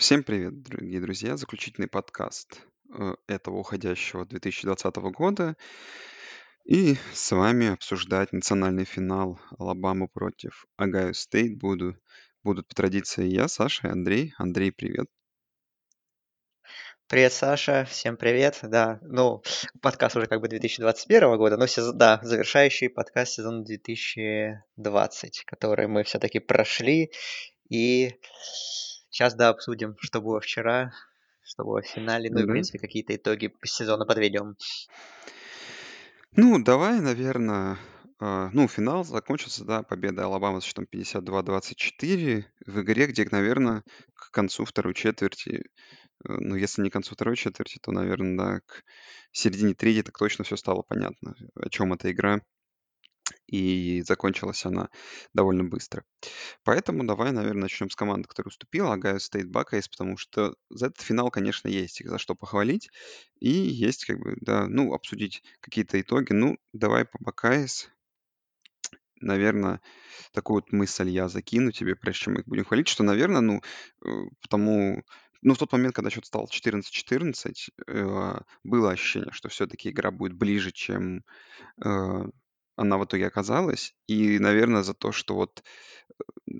Всем привет, дорогие друзья! Заключительный подкаст э, этого уходящего 2020 года. И с вами обсуждать национальный финал Алабама против Огайо Стейт буду, будут по традиции я, Саша и Андрей. Андрей, привет. Привет, Саша, всем привет. Да, ну, подкаст уже как бы 2021 года, но сезон, да, завершающий подкаст сезона 2020, который мы все-таки прошли. И сейчас, да, обсудим, что было вчера, что было в финале, ну и, в принципе, какие-то итоги сезона подведем. Ну, давай, наверное, ну, финал закончился, да, победа Алабамы с счетом 52-24 в игре, где, наверное, к концу второй четверти Э, ну, если не к концу второй четверти, то, наверное, да, к середине третьей так точно все стало понятно, о чем эта игра. И закончилась она довольно быстро. Поэтому давай, наверное, начнем с команды, которая уступила, Огайо Стейт Buckeyes, потому что за этот финал, конечно, есть их за что похвалить. И есть, как бы, да, ну, обсудить какие-то итоги. Ну, давай по Buckeyes. Наверное, такую вот мысль я закину тебе, прежде чем мы их будем хвалить, что, наверное, ну, э, потому ну, в тот момент, когда счет стал 14-14, э, было ощущение, что все-таки игра будет ближе, чем э, она в итоге оказалась. И, наверное, за то, что вот э,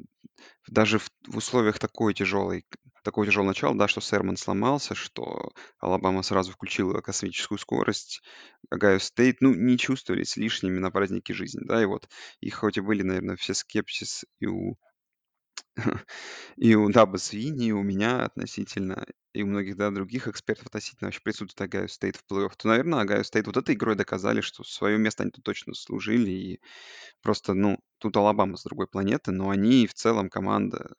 даже в, в условиях такой тяжелой, такого тяжелого начала, да, что Сермон сломался, что Алабама сразу включила космическую скорость, Огайо State, ну, не чувствовались лишними на празднике жизни, да, и вот, и хоть и были, наверное, все скепсис и у и у Дабо Суинни, и у меня относительно, и у многих, да, других экспертов относительно вообще присутствия Огайо State в плей-офф, то, наверное, Огайо State вот этой игрой доказали, что свое место они тут точно заслужили, и просто, ну, тут Алабама с другой планеты, но они в целом команда,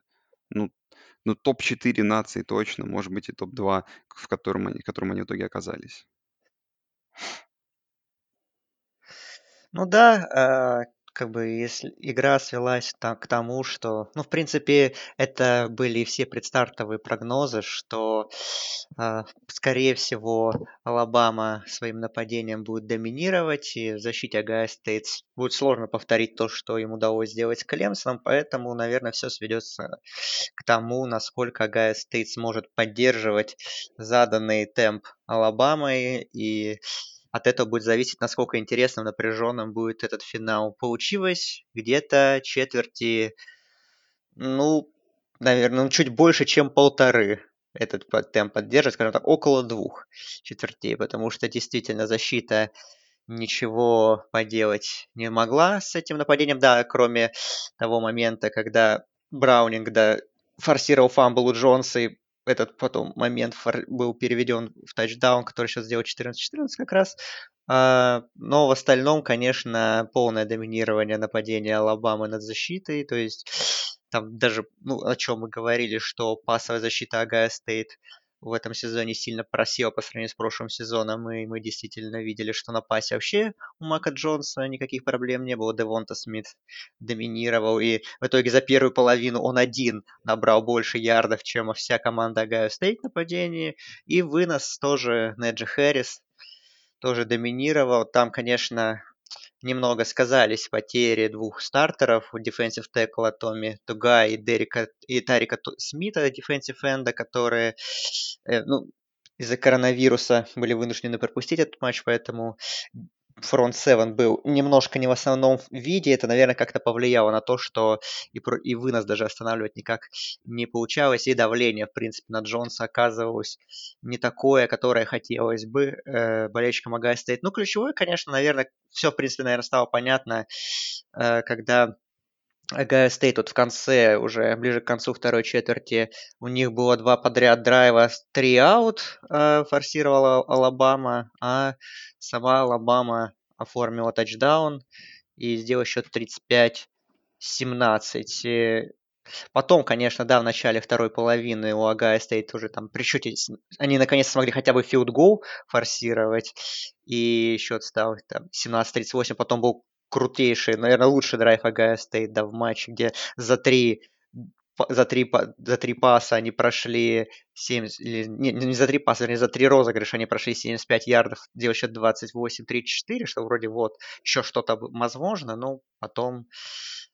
ну, ну топ-4 нации точно, может быть и топ-2, в котором они, в котором они в итоге оказались. Ну да, э, как бы если игра свелась там, к тому, что, ну, в принципе, это были все предстартовые прогнозы, что, э, скорее всего, Алабама своим нападением будет доминировать, и в защите Огайо State будет сложно повторить то, что им удалось сделать с Клемсоном, поэтому, наверное, все сведется к тому, насколько Огайо State сможет поддерживать заданный темп Алабамы и от этого будет зависеть, насколько интересным, напряженным будет этот финал. Получилось где-то четверти, ну, наверное, ну, чуть больше, чем полторы этот темп поддерживать, скажем так, около двух четвертей, потому что действительно защита ничего поделать не могла с этим нападением, да, кроме того момента, когда Браунинг, да, форсировал фамбл у Джонса и этот потом момент был переведен в тачдаун, который сейчас сделал 14-14 как раз. А, но в остальном, конечно, полное доминирование нападения Алабамы над защитой. То есть там даже, ну, о чем мы говорили, что пасовая защита Огайо State в этом сезоне сильно просела по сравнению с прошлым сезоном, и мы действительно видели, что на пасе вообще у Мака Джонса никаких проблем не было. Девонта Смит доминировал, и в итоге за первую половину он один набрал больше ярдов, чем вся команда Огайо State нападении, и вынос тоже Наджи Харрис тоже доминировал. Там, конечно, немного сказались потери двух стартеров, defensive tackle'а Томми Тугиаи, Дерека, и Тайрика Смита, defensive end'а, которые э, ну, из-за коронавируса были вынуждены пропустить этот матч, поэтому фронт 7 был немножко не в основном виде, это, наверное, как-то повлияло на то, что и, про, и вынос даже останавливать никак не получалось, и давление, в принципе, на Джонса оказывалось не такое, которое хотелось бы э, болельщикам Огайо State. Ну, ключевое, конечно, наверное, все, в принципе, наверное, стало понятно, э, когда Огайо State вот в конце, уже ближе к концу второй четверти, у них было два подряд драйва, three-and-out э, форсировала Алабама, а сама Алабама оформила тачдаун и сделала счет 35-17. Потом, конечно, да, в начале второй половины у Огайо State уже там при счете, они наконец смогли хотя бы field goal форсировать, и счет стал там 17-38, потом был крутейший, наверное, лучший драйв Огайо State, да, в матче, где за три за три, за три паса они прошли 70, или, не, не за три паса, вернее, за три розыгрыша они прошли 75 ярдов, делал счет 28-34, что вроде вот еще что-то возможно, но потом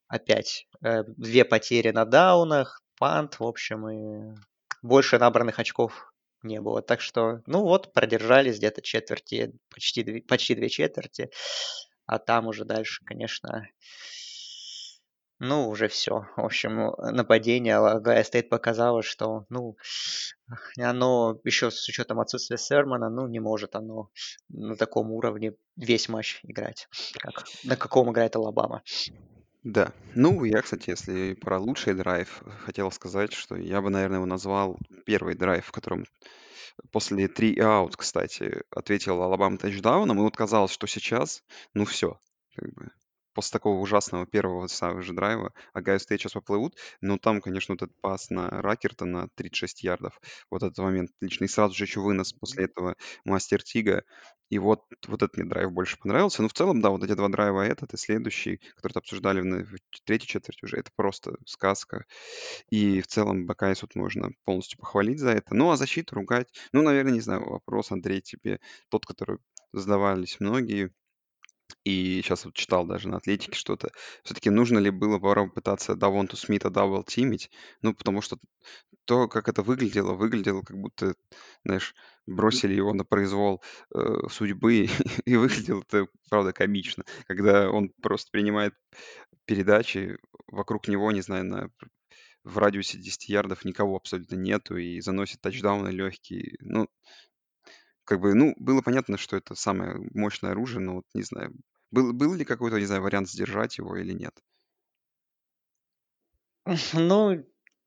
опять э, две потери на даунах, пант, в общем, и больше набранных очков не было. Так что, ну вот, продержались где-то четверти, почти, почти две четверти. А там уже дальше, конечно, ну, уже все. В общем, нападение Ohio State показало, что, ну, оно еще с учетом отсутствия Сермона, ну, не может оно на таком уровне весь матч играть, как на каком играет Алабама. Да. Ну, я, кстати, если про лучший драйв, хотел сказать, что я бы, наверное, его назвал первый драйв, в котором после 3 и аут, кстати, ответил Алабама тачдауном. И вот казалось, что сейчас, ну все, как бы после такого ужасного первого сразу же драйва Огайо State сейчас поплывут. Но там, конечно, вот этот пас на Рукерта на 36 ярдов, вот этот момент отличный. И сразу же еще вынос после этого Мастера Тига. И вот, вот этот мне драйв больше понравился. Ну, в целом, да, вот эти два драйва, этот и следующий, который обсуждали в, в третьей четверти уже, это просто сказка. И в целом Бакайз вот можно полностью похвалить за это. Ну, а защиту ругать, ну, наверное, не знаю, вопрос, Андрей, тебе тот, который задавались многие, и сейчас вот читал даже на Атлетике что-то. Все-таки нужно ли было пора пытаться Девонту Смита double-team'ить? Ну, потому что то, как это выглядело, выглядело как будто, знаешь, бросили его на произвол э, судьбы, и выглядело это, правда, комично, когда он просто принимает передачи, вокруг него, не знаю, на, в радиусе 10 ярдов никого абсолютно нету, и заносит тачдауны легкие. Ну, как бы, ну, было понятно, что это самое мощное оружие, но вот не знаю, был, был ли какой-то, не знаю, вариант сдержать его или нет? Ну,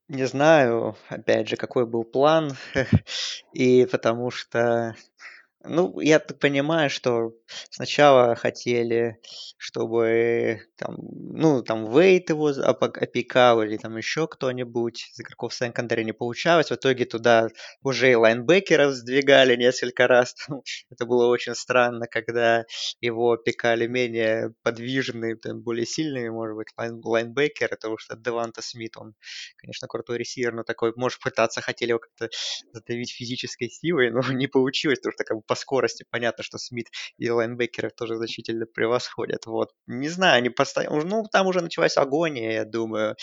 не знаю, опять же, какой был план, и потому что Ну, я так понимаю, что сначала хотели, чтобы там, ну, там Вейт его опекал или там еще кто-нибудь из игроков секондари не получалось. В итоге туда уже и лайнбекера сдвигали несколько раз. Ну, Это было очень странно, когда его опекали менее подвижные, там, более сильные, может быть, лайн- лайнбекеры, потому что Девонта Смит, он, конечно, крутой ресивер, но такой, может, пытаться хотели его как-то задавить физической силой, но не получилось, потому что как бы по скорости понятно, что Смит и лайнбекеры тоже значительно превосходят. Вот. Не знаю, они постоянно... Ну, там уже началась агония, я думаю,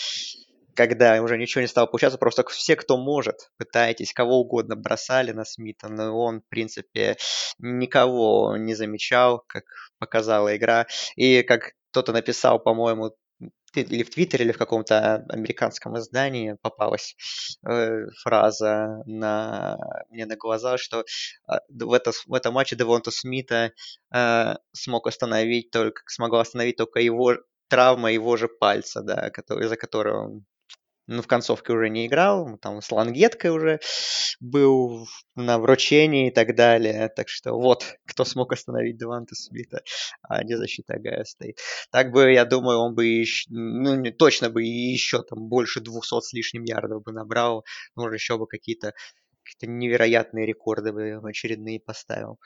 когда уже ничего не стало получаться, просто все, кто может, пытаетесь, кого угодно бросали на Смита, но он, в принципе, никого не замечал, как показала игра. И как кто-то написал, по-моему, или в Твиттере, или в каком-то американском издании попалась э, фраза на, мне на глаза, что э, в, это, в этом матче Девонта Смита э, смог остановить только, смогла остановить только его травма его же пальца, да, который, из-за которого он ну, в концовке уже не играл, там с лангеткой уже был на вручении и так далее. Так что вот, кто смог остановить Деванта Смита, а не защита Агая Стейт. Так бы, я думаю, он бы еще, ну, точно бы еще там больше 200 с лишним ярдов бы набрал. Может, еще бы какие-то какие невероятные рекорды бы очередные поставил.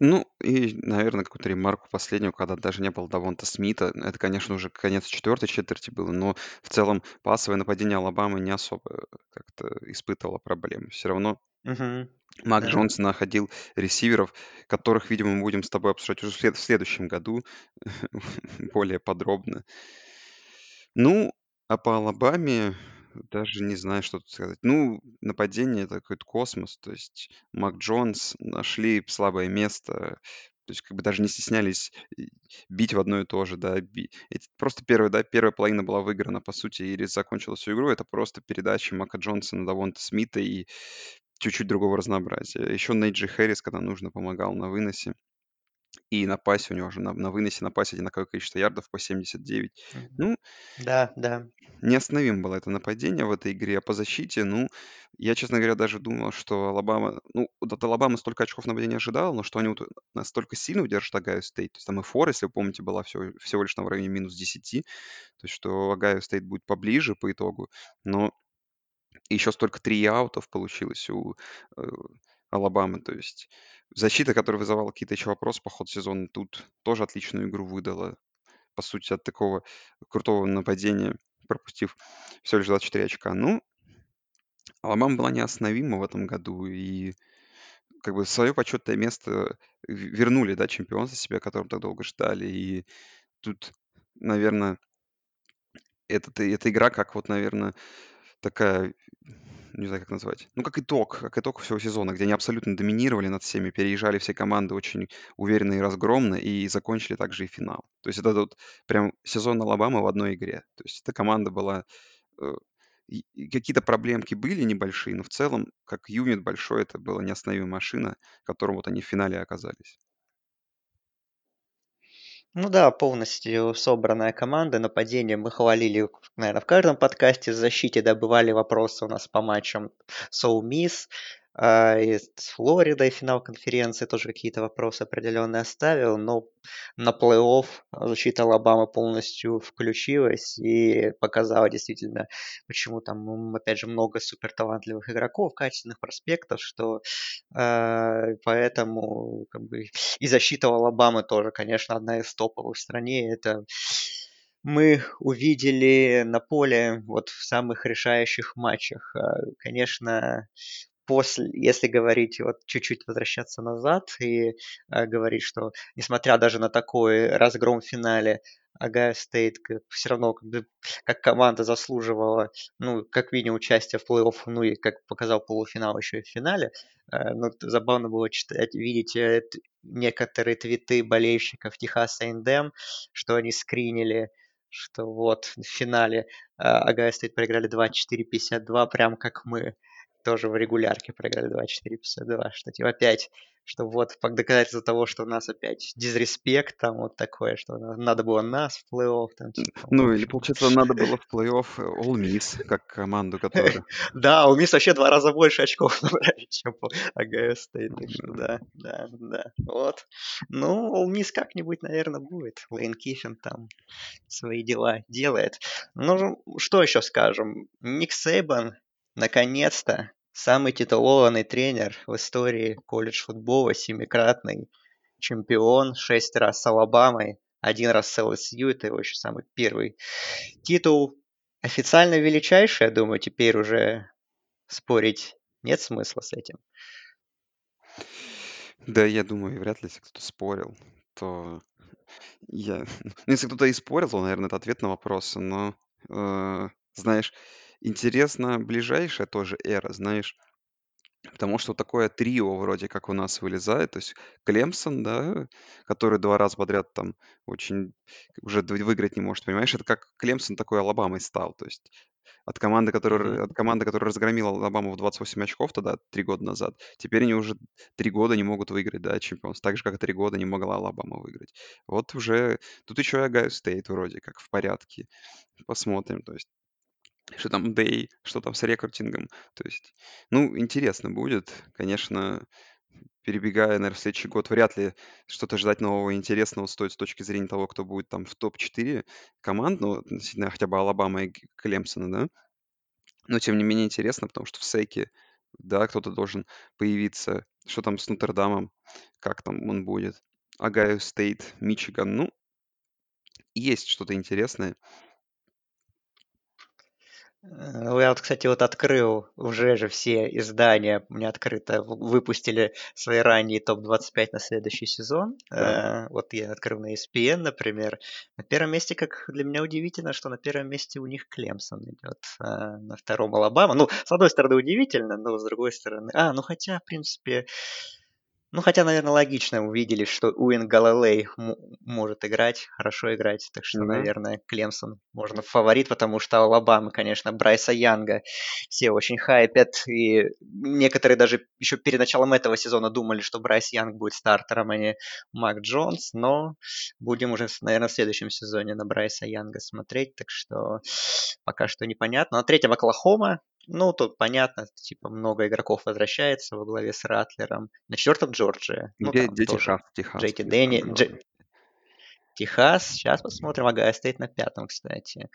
Ну, и, наверное, какую-то ремарку последнюю, когда даже не было Давонта Смита. Это, конечно, уже конец четвертой четверти было, но в целом пасовое нападение Алабамы не особо как-то испытывало проблем. Все равно Угу, Мак да. Джонс находил ресиверов, которых, видимо, мы будем с тобой обсуждать уже в след- в следующем году более подробно. Ну, а по Алабаме даже не знаю, что тут сказать. Ну, нападение это какой-то космос. То есть Мак Джонс нашли слабое место. То есть как бы даже не стеснялись бить в одно и то же, да. Просто первая, да, первая половина была выиграна, по сути, и закончила всю игру. Это просто передача Мака Джонса на Давонта Смита и чуть-чуть другого разнообразия. Еще Нейджи Хэрис, когда нужно, помогал на выносе. И на пасе у него же на, на выносе, на пасе одинаковое количество ярдов по 79. Мгм. Ну, Да, да. Неостановимо было это нападение в этой игре. А по защите, ну, я, честно говоря, даже думал, что Алабама... Ну, от Алабамы столько очков нападения ожидал, но что они вот настолько сильно удержат Огайо Стейт. То есть там и фора, если вы помните, была всего, всего лишь на районе минус 10. То есть что Огайо Стейт будет поближе по итогу. Но еще столько three-and-out ов получилось у э, Алабамы. То есть защита, которая вызывала какие-то еще вопросы по ходу сезона, тут тоже отличную игру выдала по сути, от такого крутого нападения, пропустив всего лишь 24 очка. Ну, Алабама была неостановима в этом году, и как бы свое почетное место вернули, да, чемпионство себе, которым так долго ждали. И тут, наверное, это, эта игра, как вот, наверное, такая, не знаю, как назвать, ну, как итог, как итог всего сезона, где они абсолютно доминировали над всеми, переезжали все команды очень уверенно и разгромно, и закончили также и финал. То есть это вот прям сезон Алабамы в одной игре. То есть эта команда была э, какие-то проблемки были небольшие, но в целом, как юнит большой, это была неостановимая машина, которым вот они в финале оказались. Ну да, полностью собранная команда. Нападение мы хвалили, наверное, в каждом подкасте. В защите, да, бывали вопросы у нас по матчам Соу Мисс. А, и с Флоридой финал конференции тоже какие-то вопросы определенные оставил, но на плей-офф защита Алабамы полностью включилась и показала действительно, почему там, опять же, много суперталантливых игроков, качественных проспектов, что э, поэтому как бы и защита Алабамы тоже, конечно, одна из топовых в стране. Это мы увидели на поле вот в самых решающих матчах. А, конечно, после, если говорить, вот чуть-чуть возвращаться назад и э, говорить, что несмотря даже на такой разгром в финале, Огайо Стейт все равно как, бы, как команда заслуживала, ну, как минимум, участия в плей-офф, ну и, как показал полуфинал еще и в финале. Э, ну, забавно было читать, видеть э, некоторые твиты болельщиков Техаса Индем, что они скринили что вот в финале Огайо Стейт проиграли 24-52, прям как мы тоже в регулярке проиграли 2-4-52, что типа опять, что вот доказательство того, что у нас опять disrespect, там вот такое, что надо было нас в плей-офф. Там, типа, ну, или, получается, надо было в плей-офф All Miss, как команду, которая... Да, All Miss вообще два раза больше очков набрали, чем АГС да, да, да, вот. Ну, All Miss как-нибудь, наверное, будет. Лейн Киффин там свои дела делает. Ну, что еще скажем? Ник Сейбан Наконец-то самый титулованный тренер в истории колледж-футбола, семикратный чемпион, шесть раз с Алабамой, один раз с ЛСЮ, это его еще самый первый титул. Официально величайший, я думаю, теперь уже спорить нет смысла с этим. Да, я думаю, вряд ли, если кто-то спорил, то я... Ну, если кто-то и спорил, то, наверное, это ответ на вопрос, но, э, знаешь, Интересно, ближайшая тоже эра, знаешь, потому что такое трио вроде как у нас вылезает, то есть Клемсон, да, который два раза подряд там очень уже выиграть не может, понимаешь, это как Клемсон такой Алабамой стал, то есть от команды, которая, от команды, которая разгромила Алабаму в 28 очков тогда, три года назад, теперь они уже три года не могут выиграть, да, чемпионство, так же, как и три года не могла Алабама выиграть. Вот уже, тут еще и Огайо Стейт вроде как в порядке, посмотрим, то есть что там Day, что там с рекрутингом. То есть, ну, интересно будет. Конечно, перебегая, наверное, в следующий год, вряд ли что-то ждать нового и интересного стоит с точки зрения того, кто будет там в топ-4 команд, ну, относительно хотя бы Алабама и Клемсона, да. Но, тем не менее, интересно, потому что в SEC е, да, кто-то должен появиться. Что там с Нотр-Дамом, как там он будет. Огайо Стейт, Мичиган, ну, есть что-то интересное. Ну, я вот, кстати, вот открыл уже же все издания, меня открыто, выпустили свои ранние топ-25 на следующий сезон. Да. Э, вот я открыл на ESPN, например. На первом месте, как для меня удивительно, что на первом месте у них Клемсон идет, а на втором Алабама. Ну, с одной стороны удивительно, но с другой стороны... А, ну хотя, в принципе, ну, хотя, наверное, логично увидели, что Уин Галилей может играть, хорошо играть. Так что, mm-hmm. наверное, Клемсон можно фаворит, потому что Алабама, конечно, Брайса Янга все очень хайпят. И некоторые даже еще перед началом этого сезона думали, что Брайс Янг будет стартером, а не Мак Джонс. Но будем уже, наверное, в следующем сезоне на Брайса Янга смотреть. Так что пока что непонятно. На третьем Оклахома. Ну, тут понятно, типа много игроков возвращается во главе с Ратлером. На четвертом Джорджия. Ну, где, где Техас? Техас. Джейти Дэнни. Дж... Техас. Сейчас посмотрим. Ага, стоит на пятом, кстати.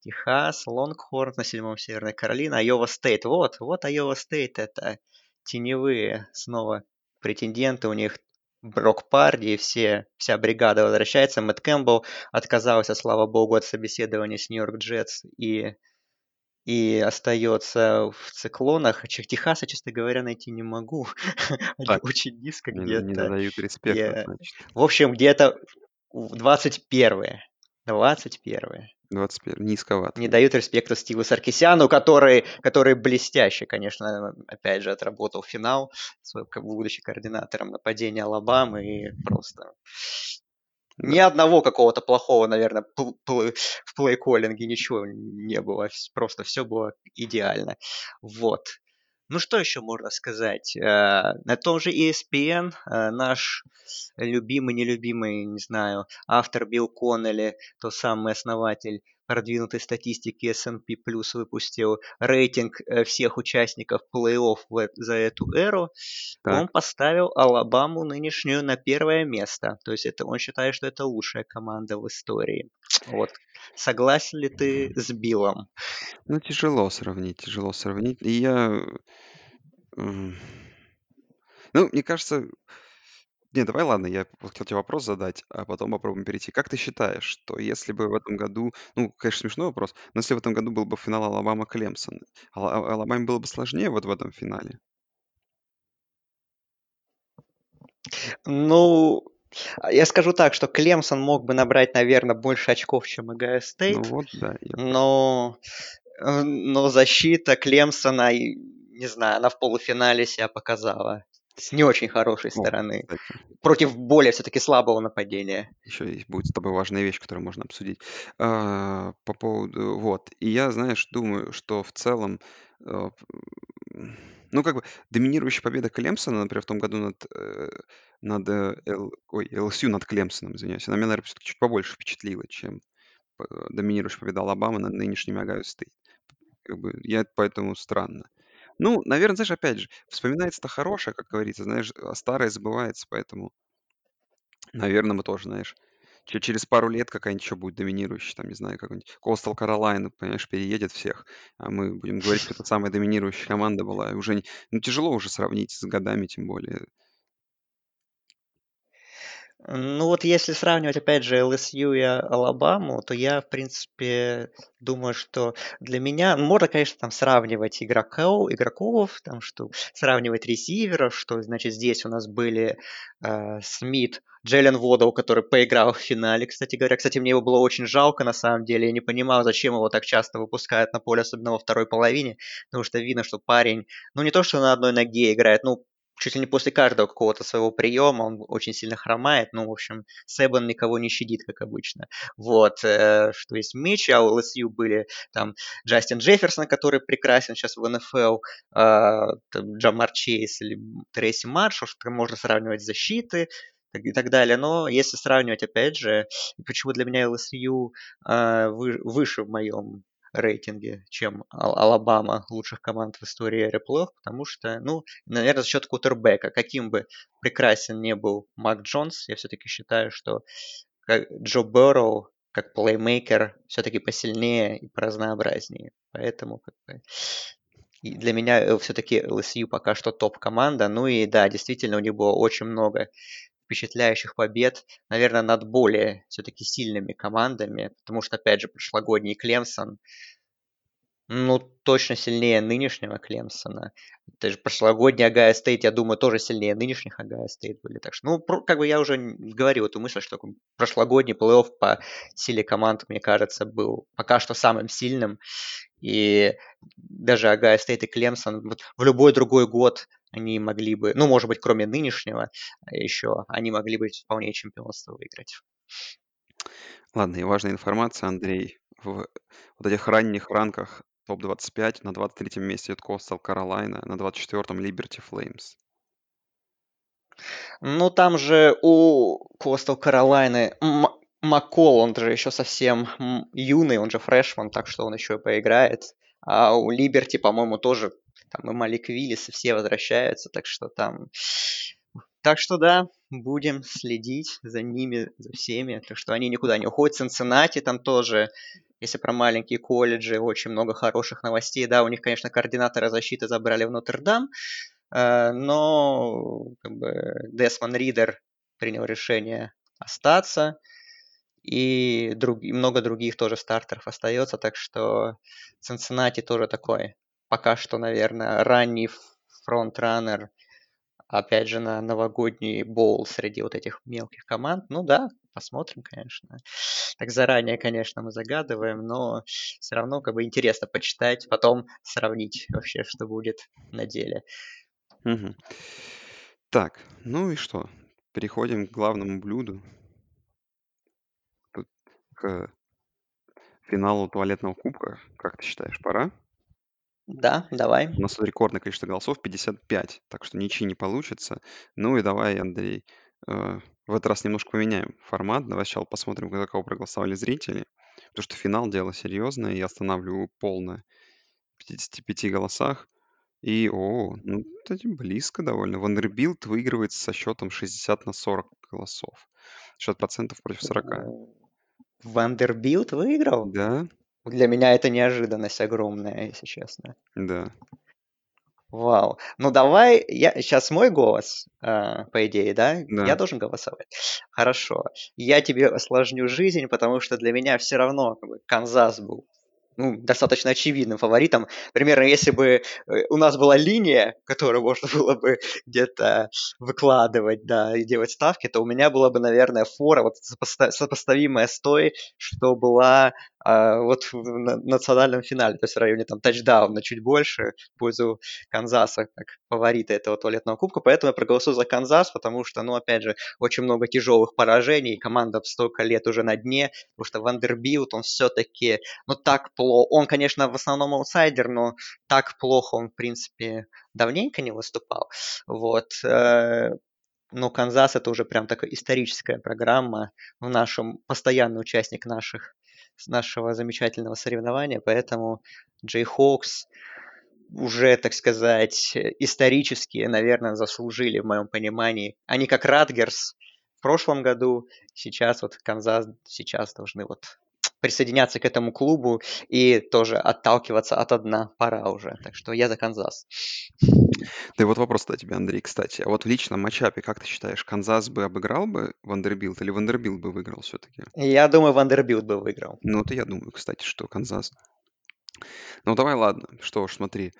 Техас, Лонгхорн на седьмом Северная Каролина, Айова Стейт. Вот, вот Айова Стейт. Это теневые снова претенденты. У них Брок Парди, все, вся бригада возвращается. Мэтт Кэмпбелл отказался, слава богу, от собеседования с Нью-Йорк Джетс и и остается в циклонах. Техаса, честно говоря, найти не могу. Они очень низко где-то. Не дают респекта. В общем, где-то 21 21 21 низковато. Не дают респекта Стиву Саркисяну, который, который блестяще, конечно, опять же, отработал финал, свой, будучи координатором нападения Алабамы, и просто да. Ни одного какого-то плохого, наверное, в плей-коллинге ничего не было. Просто все было идеально. Вот. Ну что еще можно сказать? Э, на том же ESPN э, наш любимый, нелюбимый, не знаю, автор Билл Коннелли, тот самый основатель продвинутой статистики S&P Plus выпустил рейтинг э, всех участников плей-офф за эту эру, так. он поставил Алабаму нынешнюю на первое место. То есть это он считает, что это лучшая команда в истории. Вот. Согласен ли ты с Биллом? Ну, тяжело сравнить, тяжело сравнить. И я... Ну, мне кажется... Не, давай, ладно, я хотел тебе вопрос задать, а потом попробуем перейти. Как ты считаешь, что если бы в этом году, ну, конечно, смешной вопрос, но если в этом году был бы финал Алабама-Клемсон, Ала- Алабаме было бы сложнее вот в этом финале? Ну, я скажу так, что Клемсон мог бы набрать, наверное, больше очков, чем Огайо Ну вот, да. я но, э, но защита Клемсона, не знаю, она в полуфинале себя показала с не очень хорошей стороны. кстати, Против более все-таки слабого нападения. еще есть будет с тобой важная вещь, которую можно обсудить. А, по поводу, вот. И я, знаешь, думаю, что в целом, э, ну, как бы, доминирующая победа Клемсона, например, в том году над, э, над э, Л- ой, LSU над Клемсоном, извиняюсь, она меня, наверное, все-таки чуть побольше впечатлила, чем доминирующая победа Алабамы над нынешними Огайо Стейт. Как бы, я поэтому странно. Ну, наверное, знаешь, опять же, вспоминается-то хорошее, как говорится, знаешь, а старое забывается, поэтому, наверное, мы тоже, знаешь, через пару лет какая-нибудь еще будет доминирующая, там, не знаю, какой-нибудь Coastal Carolina, понимаешь, переедет всех, а мы будем говорить, что это самая доминирующая команда была. И уже ну, тяжело уже сравнить с годами, тем более. Ну вот если сравнивать, опять же, ЛСЮ и Алабаму, то я, в принципе, думаю, что для меня, можно, конечно, там сравнивать игроков, игроков там, что сравнивать ресиверов, что, значит, здесь у нас были э, Смит, Джеллен Водоу, который поиграл в финале, кстати говоря. Кстати, мне его было очень жалко, на самом деле. Я не понимал, зачем его так часто выпускают на поле, особенно во второй половине, потому что видно, что парень, ну не то, что на одной ноге играет, ну чуть ли не после каждого какого-то своего приема он очень сильно хромает. Ну, в общем, Себан никого не щадит, как обычно. Вот, э, что есть меч, а у ЛСЮ были там Джастин Джефферсон, который прекрасен сейчас в НФЛ, э, Джамар Чейз или Трейси Маршалл, что можно сравнивать защиты и так далее. Но если сравнивать, опять же, почему для меня ЛСЮ э, выше в моем рейтинге, чем Алабама лучших команд в истории реплеев, потому что, ну, наверное, за счет кутербека. Каким бы прекрасен не был Мак Джонс, я все-таки считаю, что Джо Берроу как плеймейкер все-таки посильнее и поразнообразнее. Поэтому как бы, и для меня э, все-таки LSU пока что топ-команда. Ну и да, действительно, у них было очень много впечатляющих побед, наверное, над более все-таки сильными командами, потому что, опять же, прошлогодний Клемсон, ну, точно сильнее нынешнего Клемсона. Даже прошлогодний Огайо Стейт, я думаю, тоже сильнее нынешних Огайо Стейт были. Так что, ну, как бы я уже говорил эту мысль, что прошлогодний плей-офф по силе команд, мне кажется, был пока что самым сильным. И даже Огайо Стейт и Клемсон вот в любой другой год они могли бы, ну, может быть, кроме нынешнего еще, они могли бы вполне чемпионство выиграть. Ладно, и важная информация, Андрей. В вот этих ранних ранках топ-25 на 23 месте идет Coastal Carolina, на 24-м Liberty Flames. Ну, там же у Coastal Carolina Маккол, он же еще совсем юный, он же фрешман, так что он еще и поиграет. А у Либерти, по-моему, тоже там и Малик Виллис, и все возвращаются, так что там... Так что да, будем следить за ними, за всеми, так что они никуда не уходят. Цинциннати там тоже, если про маленькие колледжи, очень много хороших новостей. Да, у них, конечно, координатора защиты забрали в Нотр-Дам, э, но как бы Десмон Ридер принял решение остаться и, друг, и много других тоже стартеров остается, так что Цинциннати тоже такой пока что, наверное, ранний фронтранер, опять же, на новогодний боул среди вот этих мелких команд. Ну да, посмотрим, конечно. Так заранее, конечно, мы загадываем, но все равно как бы интересно почитать, потом сравнить вообще, что будет на деле. Мгм. Так, ну и что? Переходим к главному блюду. Тут к финалу туалетного кубка. Как ты считаешь, пора? Да, давай. У нас тут рекордное количество голосов 55, так что ничьи не получится. Ну и давай, Андрей, э, в этот раз немножко поменяем формат. Давай сначала посмотрим, за кого проголосовали зрители. Потому что финал дело серьезное, я останавливаю полное в 55 голосах. И, о, ну, кстати, близко довольно. Вандербилт выигрывает со счетом 60 на 40 голосов. 60% против 40. Вандербилт выиграл? Да, Для меня это неожиданность огромная, если честно. да. Вау. Ну давай, я сейчас мой голос, а, по идее, да? Да. Я должен голосовать. Хорошо. Я тебе осложню жизнь, потому что для меня все равно как бы, Канзас был ну, достаточно очевидным фаворитом. Примерно, если бы э, у нас была линия, которую можно было бы где-то выкладывать, да, и делать ставки, то у меня была бы, наверное, фора вот сопоста- сопоставимая с той, что была а, вот в на- национальном финале, то есть в районе там тачдауна чуть больше в пользу Канзаса как фаворита этого туалетного кубка, поэтому я проголосую за Канзас, потому что, ну, опять же, очень много тяжелых поражений, команда столько лет уже на дне, потому что Вандербилт, он все-таки, ну, так плохо, он, конечно, в основном аутсайдер, но так плохо он, в принципе, давненько не выступал, вот, э, но Канзас это уже прям такая историческая программа, в нашем, постоянный участник наших, нашего замечательного соревнования, поэтому Джейхокс, уже, так сказать, исторически, наверное, заслужили, в моем понимании. Они как Ратгерс в прошлом году, сейчас вот Канзас сейчас должны вот присоединяться к этому клубу и тоже отталкиваться от дна пора уже. Так что я за Канзас. Да и вот вопрос до тебя, Андрей, кстати. А вот в личном matchup е, как ты считаешь, Канзас бы обыграл бы Вандербилт или Вандербилт бы выиграл все-таки? Я думаю, Вандербилд бы выиграл. Ну, это я думаю, кстати, что Канзас. Ну, давай, ладно. Что уж, смотри.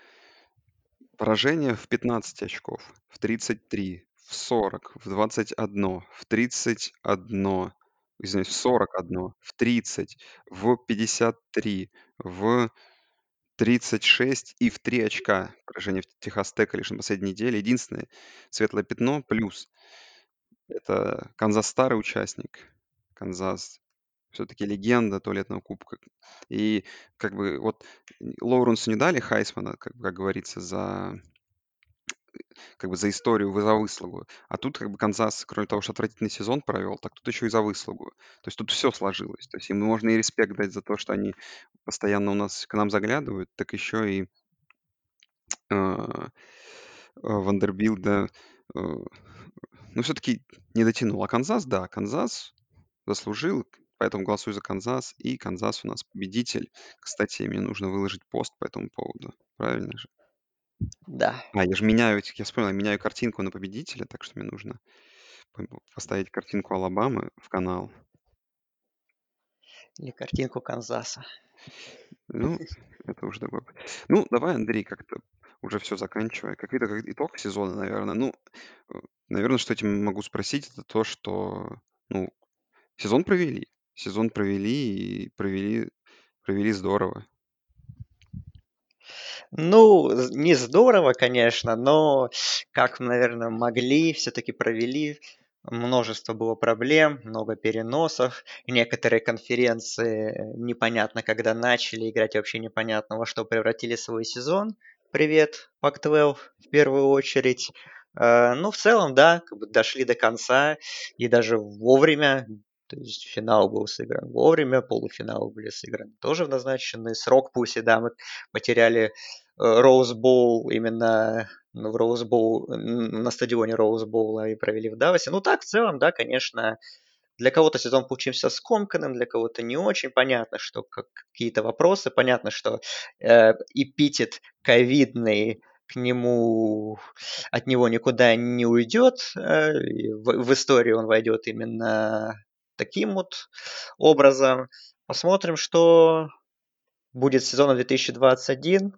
Поражение в 15 очков, в 33, в 40, в 21, в 31, извиняюсь, в 41, в 30, в 53, в 36 и в 3 очка поражение в Техас Тек лишь на последней неделе. Единственное светлое пятно плюс это Канзас старый участник. Канзас все-таки легенда туалетного кубка. И как бы вот Лоуренсу не дали Хайсмана, как, как говорится, за как бы за историю, за выслугу. А тут как бы Канзас, кроме того, что отвратительный сезон провел, так тут еще и за выслугу. То есть тут все сложилось. То есть им можно и респект дать за то, что они постоянно у нас к нам заглядывают, так еще и э, Вандербильта, э, ну, все-таки не дотянул. А Канзас, да, Канзас заслужил, поэтому голосую за Канзас. И Канзас у нас победитель. Кстати, мне нужно выложить пост по этому поводу. Правильно же? Да. А, я же меняю, я вспомнил, я меняю картинку на победителя, так что мне нужно поставить картинку Алабамы в канал. Или картинку Канзаса. Ну, это уже такой... Ну, давай, Андрей, как-то уже все заканчивая. Как видно, как итог сезона, наверное. Ну, э, наверное, что этим могу спросить, это то, что, ну, сезон провели. Сезон провели и провели, провели здорово. Ну, не здорово, конечно, но как, наверное, могли, все-таки провели. Множество было проблем, много переносов. Некоторые конференции непонятно, когда начали играть, вообще непонятно, во что превратили свой сезон. Привет, Pac-12 в первую очередь. Э, ну, в целом, да, как бы дошли до конца и даже вовремя. То есть финал был сыгран вовремя, полуфинал были сыграны тоже в назначенный срок. Пусть и да, мы потеряли Роуз Боул именно в Роуз Боул, на стадионе Роуз Боула и провели в Давосе. Ну так, в целом, да, конечно, для кого-то сезон получился скомканным, для кого-то не очень. Понятно, что как, какие-то вопросы, понятно, что э, эпитет ковидный к нему, от него никуда не уйдет. Э, в, в историю он войдет именно таким вот образом. Посмотрим, что будет сезон 2021.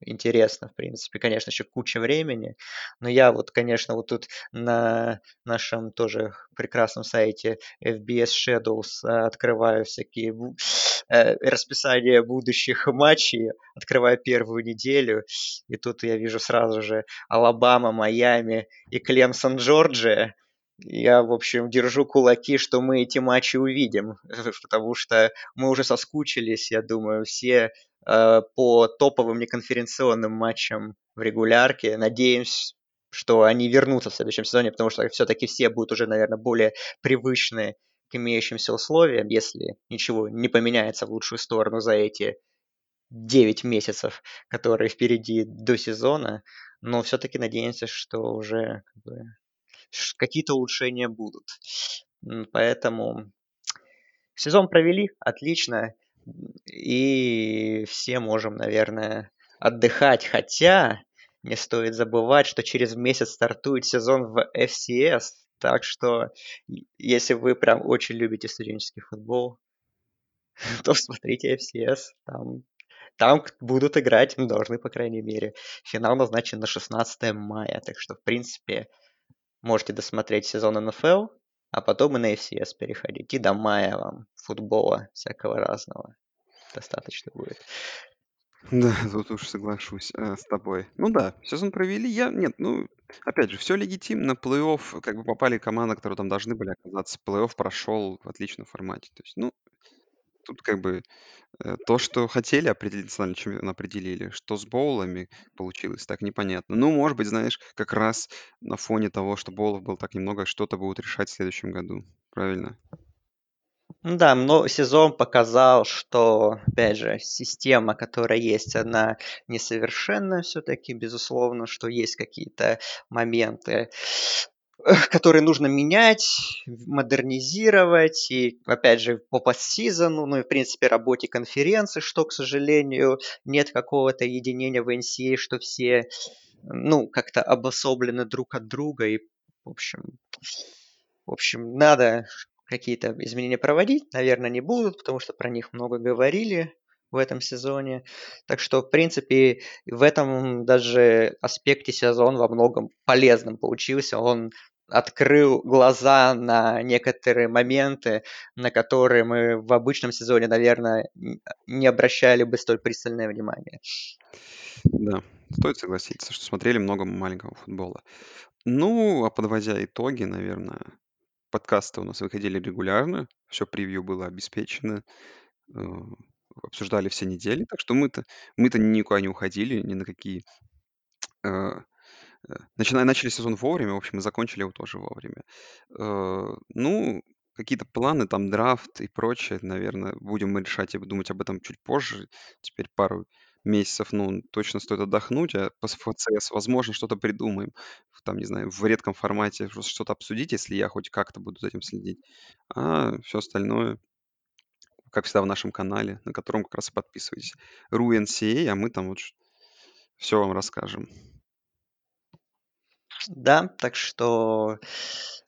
интересно, в принципе. Конечно, еще куча времени. Но я вот, конечно, вот тут на нашем тоже прекрасном сайте FBS Shadows э, открываю всякие э, расписания будущих матчей, открываю первую неделю, и тут я вижу сразу же Алабама, Майами и Клемсон, Джорджия. Я, в общем, держу кулаки, что мы эти матчи увидим, потому что мы уже соскучились, я думаю, все э, по топовым неконференционным матчам в регулярке. Надеемся, что они вернутся в следующем сезоне, потому что все-таки все будут уже, наверное, более привычны к имеющимся условиям, если ничего не поменяется в лучшую сторону за эти 9 месяцев, которые впереди до сезона. Но все-таки надеемся, что уже как бы, какие-то улучшения будут. Поэтому сезон провели отлично, и все можем, наверное, отдыхать. Хотя не стоит забывать, что через месяц стартует сезон в FCS, так что если вы прям очень любите студенческий футбол, то смотрите FCS, там, там будут играть, ну, должны, по крайней мере. Финал назначен на 16 мая, так что, в принципе, Можете досмотреть сезон НФЛ, а потом и на FCS переходить. И до мая вам футбола всякого разного достаточно будет. Да, тут уж соглашусь э, с тобой. Ну да, сезон провели. Я, нет, ну, опять же, все легитимно. Плей-офф, как бы попали команды, которые там должны были оказаться. Плей-офф прошел в отличном формате. То есть, ну, тут как бы Э, то, что хотели определить национальный чемпион, определили. Что с боулами получилось, так непонятно. Ну, может быть, знаешь, как раз на фоне того, что боулов было так немного, что-то будут решать в следующем году. Правильно? Ну да, но сезон показал, что, опять же, система, которая есть, она несовершенна все-таки, безусловно, что есть какие-то моменты, которые нужно менять, модернизировать, и, опять же, по постсезону, ну и, в принципе, работе конференции, что, к сожалению, нет какого-то единения в NCA, а, что все, ну, как-то обособлены друг от друга, и, в общем, в общем, надо какие-то изменения проводить, наверное, не будут, потому что про них много говорили в этом сезоне. Так что, в принципе, в этом даже аспекте сезон во многом полезным получился. Он открыл глаза на некоторые моменты, на которые мы в обычном сезоне, наверное, не обращали бы столь пристальное внимание. Да, стоит согласиться, что смотрели много маленького футбола. Ну, а подводя итоги, наверное, подкасты у нас выходили регулярно, все превью было обеспечено, э, обсуждали все недели, так что мы-то мы-то никуда не уходили, ни на какие э, Э, начиная начали сезон вовремя, в общем, и закончили его тоже вовремя. Э, ну, какие-то планы, там, драфт и прочее, наверное, будем мы решать и думать об этом чуть позже. Теперь пару месяцев, ну, точно стоит отдохнуть, а по ФЦС, возможно, что-то придумаем. Там, не знаю, в редком формате что-то обсудить, если я хоть как-то буду за этим следить. А все остальное, как всегда, в нашем канале, на котором как раз и подписывайтесь. RuNCA, а мы там вот все вам расскажем. Да, так что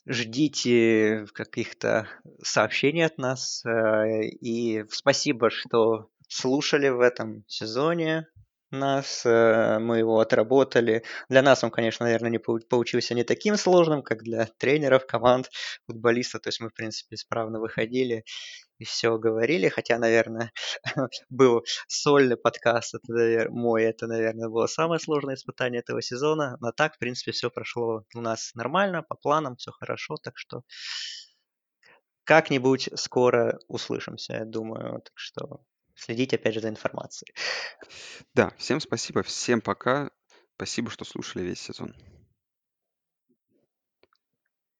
ждите каких-то сообщений от нас. Э, и спасибо, что слушали в этом сезоне нас, э, мы его отработали. Для нас он, конечно, наверное, не получился не таким сложным, как для тренеров, команд, футболистов. То есть мы, в принципе, исправно выходили и все говорили, хотя, наверное, был сольный подкаст, это, наверное, мой, это, наверное, было самое сложное испытание этого сезона, но так, в принципе, все прошло у нас нормально, по планам, все хорошо, так что как-нибудь скоро услышимся, я думаю, так что следите, опять же, за информацией. Да, всем спасибо, всем пока, спасибо, что слушали весь сезон.